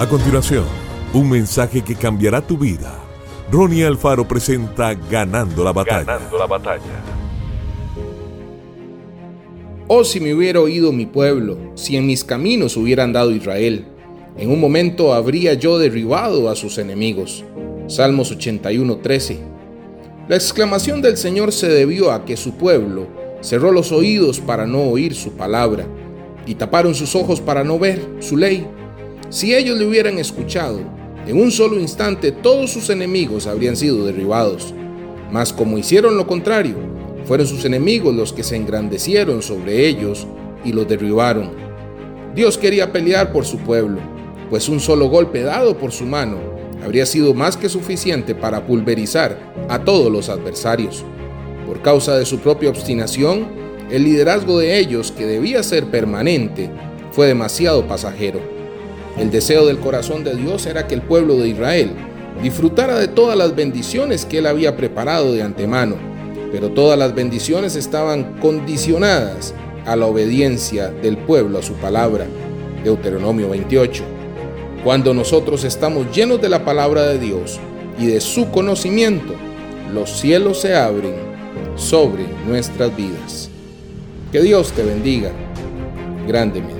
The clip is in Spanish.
A continuación, un mensaje que cambiará tu vida. Ronnie Alfaro presenta Ganando la batalla. Ganando la batalla. Oh, si me hubiera oído mi pueblo, si en mis caminos hubiera andado Israel, en un momento habría yo derribado a sus enemigos. Salmos 81:13. La exclamación del Señor se debió a que su pueblo cerró los oídos para no oír su palabra y taparon sus ojos para no ver su ley. Si ellos le hubieran escuchado, en un solo instante todos sus enemigos habrían sido derribados. Mas como hicieron lo contrario, fueron sus enemigos los que se engrandecieron sobre ellos y los derribaron. Dios quería pelear por su pueblo, pues un solo golpe dado por su mano habría sido más que suficiente para pulverizar a todos los adversarios. Por causa de su propia obstinación, el liderazgo de ellos, que debía ser permanente, fue demasiado pasajero. El deseo del corazón de Dios era que el pueblo de Israel disfrutara de todas las bendiciones que él había preparado de antemano, pero todas las bendiciones estaban condicionadas a la obediencia del pueblo a su palabra. Deuteronomio 28. Cuando nosotros estamos llenos de la palabra de Dios y de su conocimiento, los cielos se abren sobre nuestras vidas. Que Dios te bendiga grandemente.